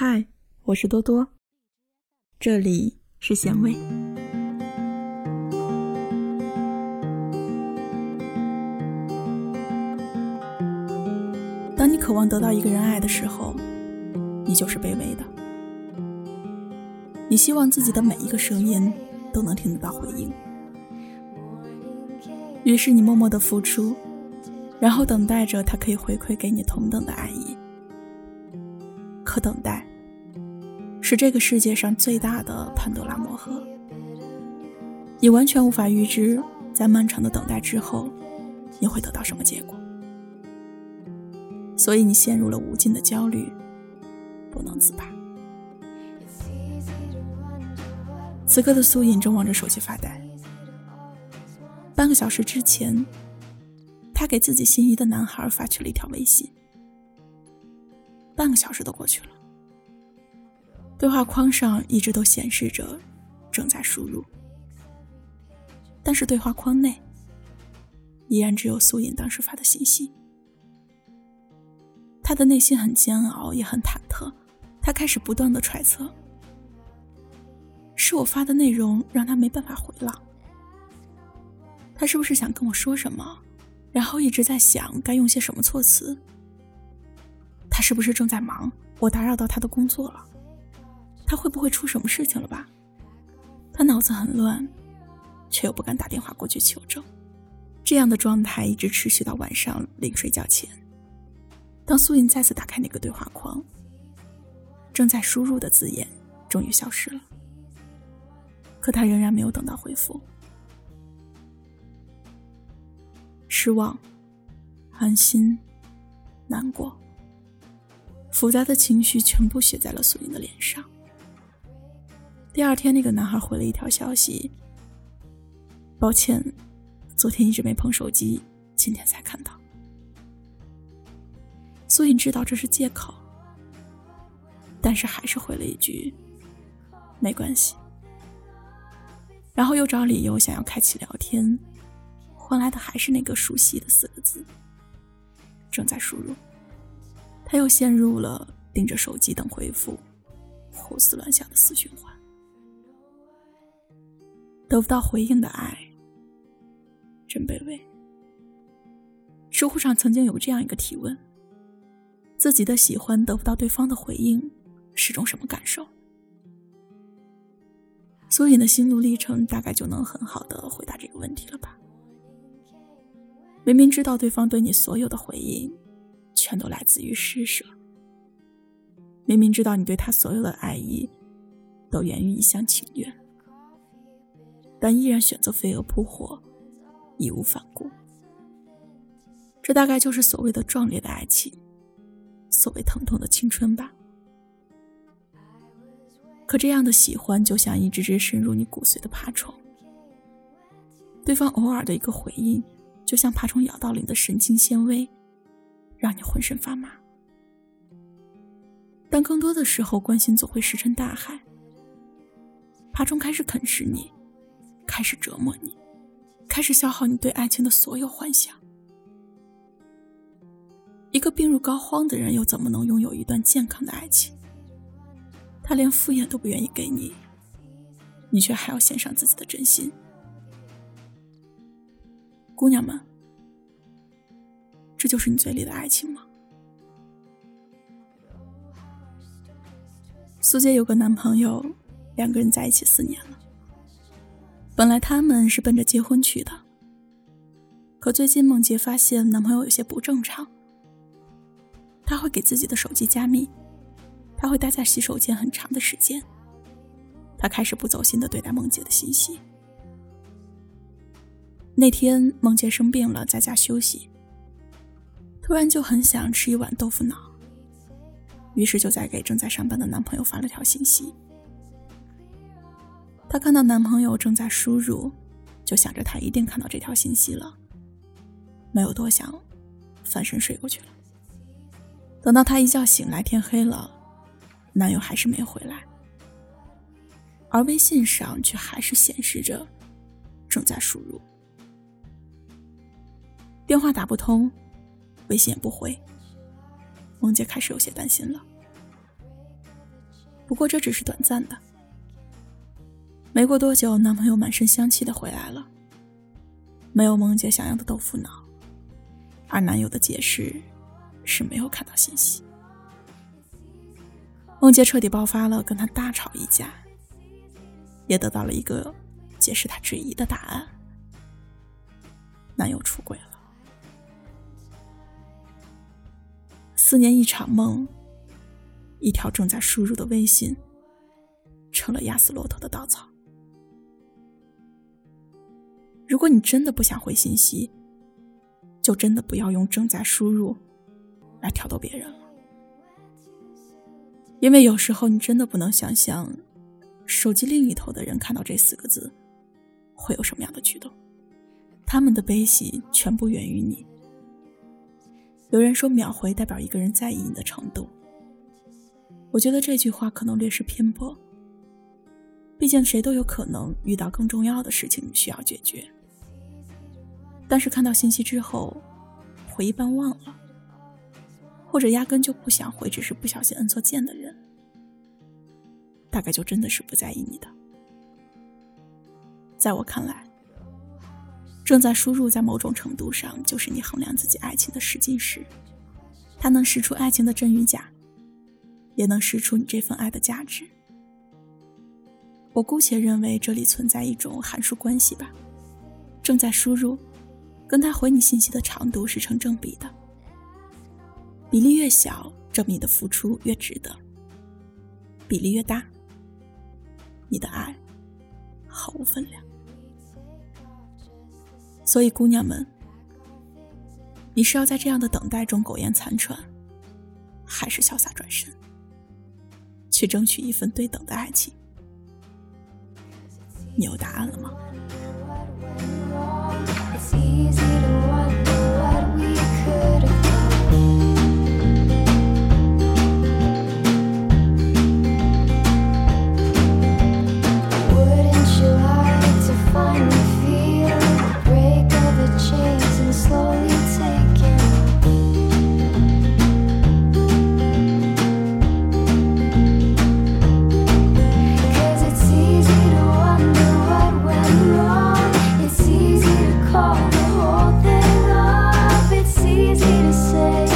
嗨，我是多多，这里是咸味。当你渴望得到一个人爱的时候，你就是卑微的。你希望自己的每一个声音都能听得到回应，于是你默默的付出，然后等待着他可以回馈给你同等的爱意。可等待，是这个世界上最大的潘多拉魔盒。你完全无法预知，在漫长的等待之后，你会得到什么结果。所以你陷入了无尽的焦虑，不能自拔。此刻的苏颖正望着手机发呆。半个小时之前，他给自己心仪的男孩发去了一条微信。半个小时都过去了，对话框上一直都显示着正在输入，但是对话框内依然只有苏颖当时发的信息。他的内心很煎熬，也很忐忑，他开始不断的揣测：是我发的内容让他没办法回了？他是不是想跟我说什么？然后一直在想该用些什么措辞？他是不是正在忙？我打扰到他的工作了？他会不会出什么事情了吧？他脑子很乱，却又不敢打电话过去求证。这样的状态一直持续到晚上临睡觉前。当苏颖再次打开那个对话框，正在输入的字眼终于消失了，可他仍然没有等到回复。失望、寒心、难过。复杂的情绪全部写在了苏云的脸上。第二天，那个男孩回了一条消息：“抱歉，昨天一直没碰手机，今天才看到。”苏颖知道这是借口，但是还是回了一句：“没关系。”然后又找理由想要开启聊天，换来的还是那个熟悉的四个字：“正在输入。”他又陷入了盯着手机等回复、胡思乱想的死循环。得不到回应的爱，真卑微。知乎上曾经有这样一个提问：自己的喜欢得不到对方的回应，是种什么感受？苏颖的心路历程大概就能很好的回答这个问题了吧？明明知道对方对你所有的回应。全都来自于施舍。明明知道你对他所有的爱意，都源于一厢情愿，但依然选择飞蛾扑火，义无反顾。这大概就是所谓的壮烈的爱情，所谓疼痛的青春吧。可这样的喜欢，就像一只只深入你骨髓的爬虫，对方偶尔的一个回应，就像爬虫咬到了你的神经纤维。让你浑身发麻，但更多的时候，关心总会石沉大海。爬虫开始啃食你，开始折磨你，开始消耗你对爱情的所有幻想。一个病入膏肓的人，又怎么能拥有一段健康的爱情？他连敷衍都不愿意给你，你却还要献上自己的真心。姑娘们。这就是你嘴里的爱情吗？苏杰有个男朋友，两个人在一起四年。本来他们是奔着结婚去的，可最近梦洁发现男朋友有些不正常。他会给自己的手机加密，他会待在洗手间很长的时间。他开始不走心的对待梦洁的信息。那天梦洁生病了，在家休息。突然就很想吃一碗豆腐脑，于是就在给正在上班的男朋友发了条信息。她看到男朋友正在输入，就想着他一定看到这条信息了，没有多想，翻身睡过去了。等到她一觉醒来，天黑了，男友还是没回来，而微信上却还是显示着正在输入，电话打不通。微信也不回，梦洁开始有些担心了。不过这只是短暂的。没过多久，男朋友满身香气的回来了，没有梦姐想要的豆腐脑，而男友的解释是没有看到信息。梦洁彻底爆发了，跟他大吵一架，也得到了一个解释他质疑的答案：男友出轨了。四年一场梦，一条正在输入的微信，成了压死骆驼的稻草。如果你真的不想回信息，就真的不要用正在输入来挑逗别人了，因为有时候你真的不能想象，手机另一头的人看到这四个字会有什么样的举动，他们的悲喜全部源于你。有人说秒回代表一个人在意你的程度，我觉得这句话可能略是偏颇，毕竟谁都有可能遇到更重要的事情需要解决。但是看到信息之后，回一般忘了，或者压根就不想回，只是不小心摁错键的人，大概就真的是不在意你的。在我看来，正在输入在某种程度上就是你衡量自己爱情的试金石，它能试出爱情的真与假，也能试出你这份爱的价值。我姑且认为这里存在一种函数关系吧，正在输入。跟他回你信息的长度是成正比的，比例越小，证明你的付出越值得；比例越大，你的爱毫无分量。所以，姑娘们，你是要在这样的等待中苟延残喘，还是潇洒转身，去争取一份对等的爱情？你有答案了吗 season. say